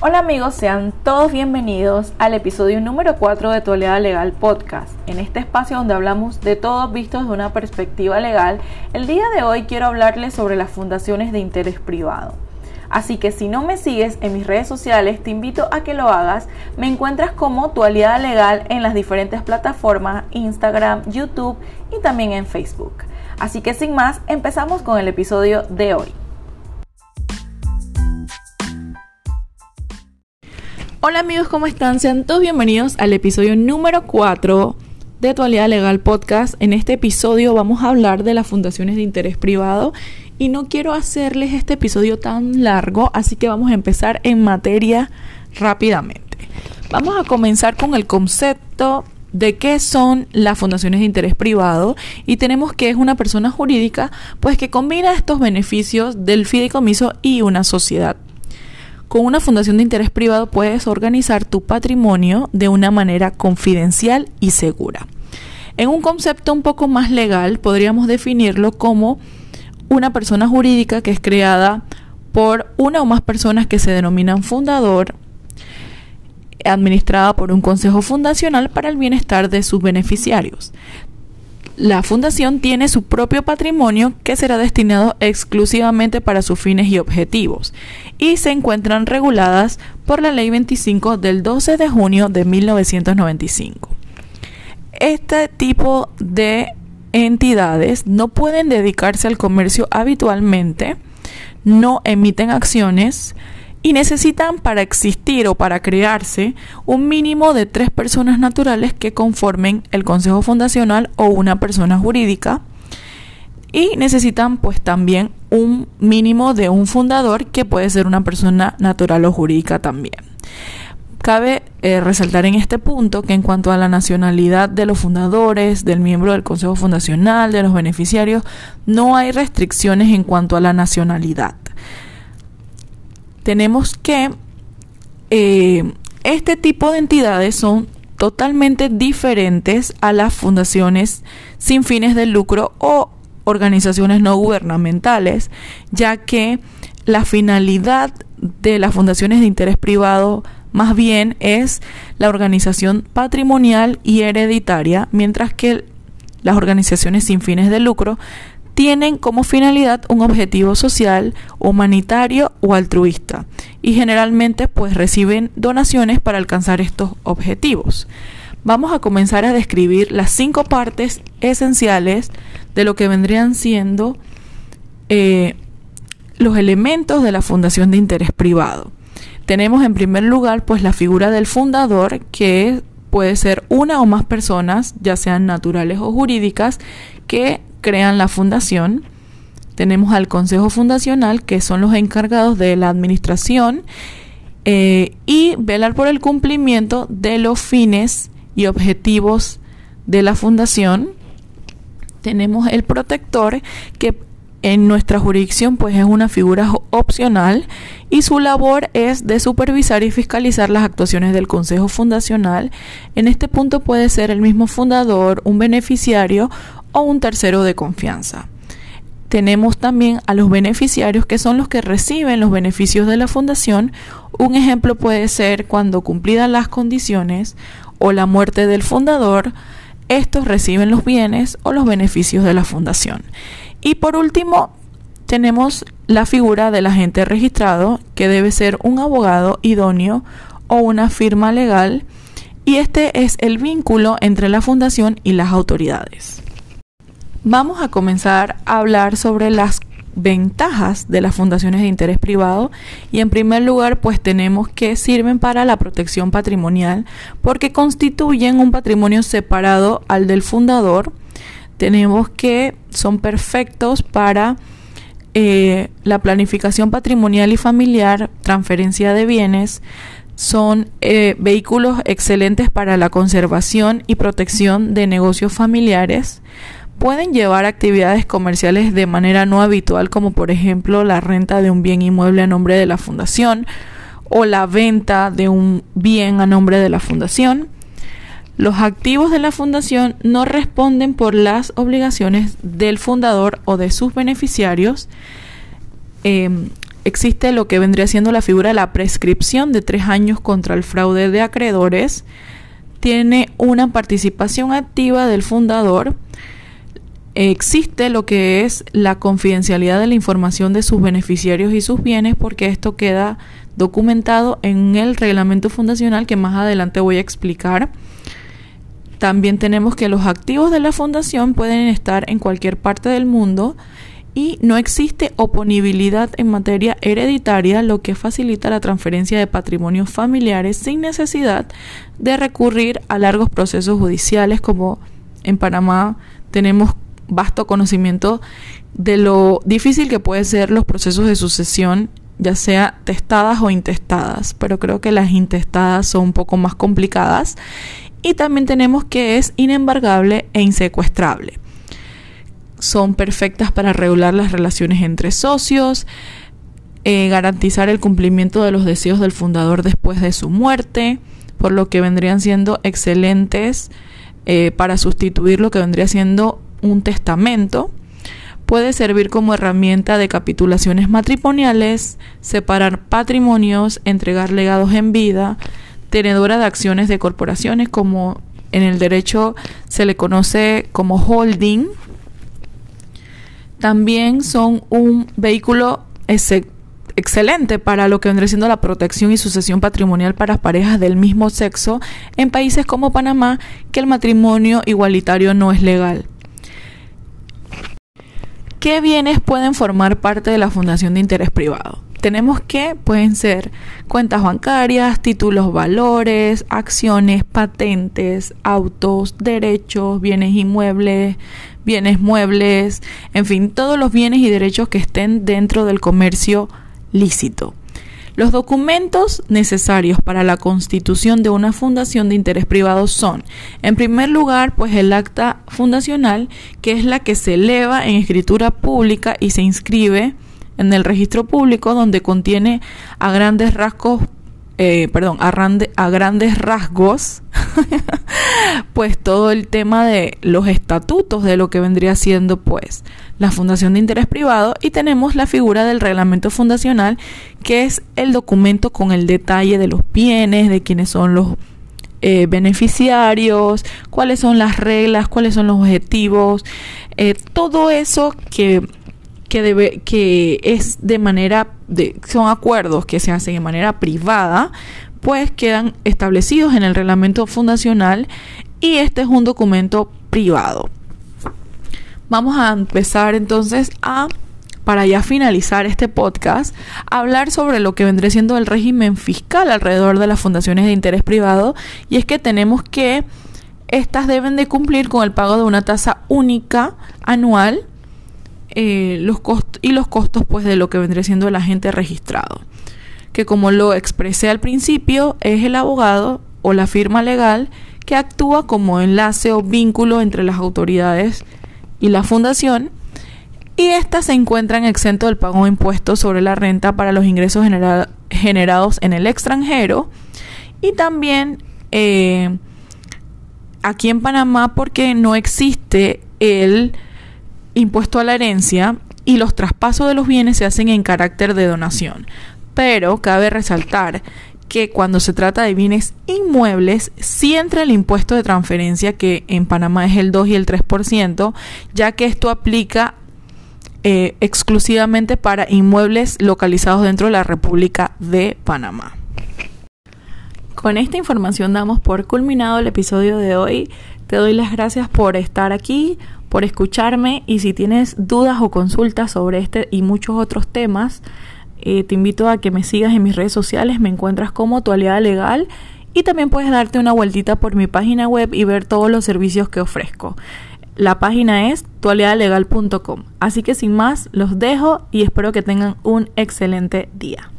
Hola amigos, sean todos bienvenidos al episodio número 4 de Tu Aliada Legal Podcast. En este espacio donde hablamos de todos vistos de una perspectiva legal, el día de hoy quiero hablarles sobre las fundaciones de interés privado. Así que si no me sigues en mis redes sociales, te invito a que lo hagas. Me encuentras como Tu Aliada Legal en las diferentes plataformas, Instagram, YouTube y también en Facebook. Así que sin más, empezamos con el episodio de hoy. Hola amigos, ¿cómo están? Sean todos bienvenidos al episodio número 4 de Actualidad Legal Podcast. En este episodio vamos a hablar de las fundaciones de interés privado y no quiero hacerles este episodio tan largo, así que vamos a empezar en materia rápidamente. Vamos a comenzar con el concepto de qué son las fundaciones de interés privado y tenemos que es una persona jurídica pues que combina estos beneficios del fideicomiso y una sociedad con una fundación de interés privado puedes organizar tu patrimonio de una manera confidencial y segura. En un concepto un poco más legal, podríamos definirlo como una persona jurídica que es creada por una o más personas que se denominan fundador, administrada por un consejo fundacional para el bienestar de sus beneficiarios la fundación tiene su propio patrimonio que será destinado exclusivamente para sus fines y objetivos y se encuentran reguladas por la Ley 25 del 12 de junio de 1995. Este tipo de entidades no pueden dedicarse al comercio habitualmente, no emiten acciones, y necesitan para existir o para crearse un mínimo de tres personas naturales que conformen el consejo fundacional o una persona jurídica y necesitan pues también un mínimo de un fundador que puede ser una persona natural o jurídica también. Cabe eh, resaltar en este punto que en cuanto a la nacionalidad de los fundadores, del miembro del Consejo Fundacional, de los beneficiarios, no hay restricciones en cuanto a la nacionalidad tenemos que eh, este tipo de entidades son totalmente diferentes a las fundaciones sin fines de lucro o organizaciones no gubernamentales, ya que la finalidad de las fundaciones de interés privado más bien es la organización patrimonial y hereditaria, mientras que las organizaciones sin fines de lucro tienen como finalidad un objetivo social, humanitario o altruista y generalmente pues reciben donaciones para alcanzar estos objetivos. Vamos a comenzar a describir las cinco partes esenciales de lo que vendrían siendo eh, los elementos de la fundación de interés privado. Tenemos en primer lugar pues la figura del fundador que puede ser una o más personas, ya sean naturales o jurídicas, que crean la fundación. Tenemos al Consejo Fundacional, que son los encargados de la administración eh, y velar por el cumplimiento de los fines y objetivos de la fundación. Tenemos el protector, que en nuestra jurisdicción pues es una figura opcional y su labor es de supervisar y fiscalizar las actuaciones del Consejo Fundacional. En este punto puede ser el mismo fundador, un beneficiario un tercero de confianza. Tenemos también a los beneficiarios que son los que reciben los beneficios de la fundación. Un ejemplo puede ser cuando cumplidas las condiciones o la muerte del fundador, estos reciben los bienes o los beneficios de la fundación. Y por último, tenemos la figura del agente registrado, que debe ser un abogado idóneo o una firma legal, y este es el vínculo entre la fundación y las autoridades. Vamos a comenzar a hablar sobre las ventajas de las fundaciones de interés privado y en primer lugar pues tenemos que sirven para la protección patrimonial porque constituyen un patrimonio separado al del fundador. Tenemos que son perfectos para eh, la planificación patrimonial y familiar transferencia de bienes son eh, vehículos excelentes para la conservación y protección de negocios familiares pueden llevar actividades comerciales de manera no habitual, como por ejemplo la renta de un bien inmueble a nombre de la fundación o la venta de un bien a nombre de la fundación. Los activos de la fundación no responden por las obligaciones del fundador o de sus beneficiarios. Em, existe lo que vendría siendo la figura de la prescripción de tres años contra el fraude de acreedores. Tiene una participación activa del fundador. Existe lo que es la confidencialidad de la información de sus beneficiarios y sus bienes porque esto queda documentado en el reglamento fundacional que más adelante voy a explicar. También tenemos que los activos de la fundación pueden estar en cualquier parte del mundo y no existe oponibilidad en materia hereditaria, lo que facilita la transferencia de patrimonios familiares sin necesidad de recurrir a largos procesos judiciales como en Panamá tenemos vasto conocimiento de lo difícil que pueden ser los procesos de sucesión ya sea testadas o intestadas, pero creo que las intestadas son un poco más complicadas. Y también tenemos que es inembargable e insecuestrable. Son perfectas para regular las relaciones entre socios, eh, garantizar el cumplimiento de los deseos del fundador después de su muerte, por lo que vendrían siendo excelentes eh, para sustituir lo que vendría siendo un testamento puede servir como herramienta de capitulaciones matrimoniales, separar patrimonios, entregar legados en vida, tenedora de acciones de corporaciones como en el derecho se le conoce como holding. También son un vehículo excelente para lo que vendría siendo la protección y sucesión patrimonial para parejas del mismo sexo en países como Panamá, que el matrimonio igualitario no es legal. ¿Qué bienes pueden formar parte de la fundación de interés privado? Tenemos que pueden ser cuentas bancarias, títulos valores, acciones, patentes, autos, derechos, bienes inmuebles, bienes muebles, en fin, todos los bienes y derechos que estén dentro del comercio lícito. Los documentos necesarios para la constitución de una fundación de interés privado son, en primer lugar, pues el acta fundacional, que es la que se eleva en escritura pública y se inscribe en el registro público donde contiene a grandes rasgos eh, perdón, a, a, grandes rasgos, pues todo el tema de los estatutos de lo que vendría siendo pues la fundación de interés privado y tenemos la figura del reglamento fundacional que es el documento con el detalle de los bienes, de quiénes son los eh, beneficiarios, cuáles son las reglas, cuáles son los objetivos, eh, todo eso que que debe que es de manera de son acuerdos que se hacen de manera privada pues quedan establecidos en el reglamento fundacional y este es un documento privado. Vamos a empezar entonces a para ya finalizar este podcast, hablar sobre lo que vendría siendo el régimen fiscal alrededor de las fundaciones de interés privado y es que tenemos que estas deben de cumplir con el pago de una tasa única anual eh, los costos y los costos pues de lo que vendría siendo el agente registrado que como lo expresé al principio es el abogado o la firma legal que actúa como enlace o vínculo entre las autoridades y la fundación y éstas se encuentran exentos del pago de impuestos sobre la renta para los ingresos generados en el extranjero y también eh, aquí en Panamá porque no existe el impuesto a la herencia y los traspasos de los bienes se hacen en carácter de donación. Pero cabe resaltar que cuando se trata de bienes inmuebles, sí entra el impuesto de transferencia, que en Panamá es el 2 y el 3%, ya que esto aplica eh, exclusivamente para inmuebles localizados dentro de la República de Panamá. Con esta información damos por culminado el episodio de hoy. Te doy las gracias por estar aquí, por escucharme y si tienes dudas o consultas sobre este y muchos otros temas, eh, te invito a que me sigas en mis redes sociales, me encuentras como tu aliada legal y también puedes darte una vueltita por mi página web y ver todos los servicios que ofrezco. La página es tualiadalegal.com. Así que sin más, los dejo y espero que tengan un excelente día.